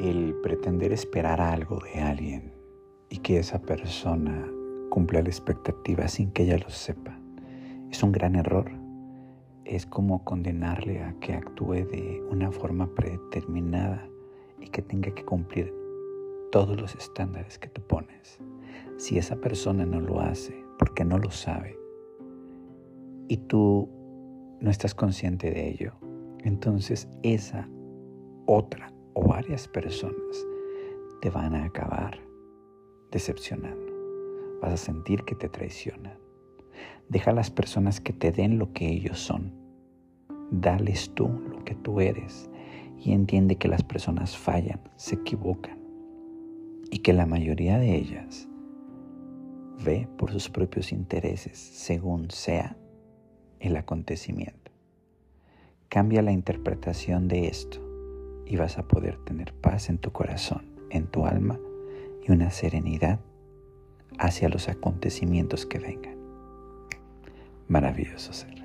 el pretender esperar algo de alguien y que esa persona cumpla la expectativa sin que ella lo sepa es un gran error. Es como condenarle a que actúe de una forma predeterminada y que tenga que cumplir todos los estándares que tú pones. Si esa persona no lo hace porque no lo sabe y tú no estás consciente de ello, entonces esa otra o varias personas te van a acabar decepcionando. Vas a sentir que te traicionan. Deja a las personas que te den lo que ellos son. Dales tú lo que tú eres y entiende que las personas fallan, se equivocan y que la mayoría de ellas ve por sus propios intereses según sea el acontecimiento. Cambia la interpretación de esto y vas a poder tener paz en tu corazón, en tu alma y una serenidad hacia los acontecimientos que vengan. Maravilloso ser.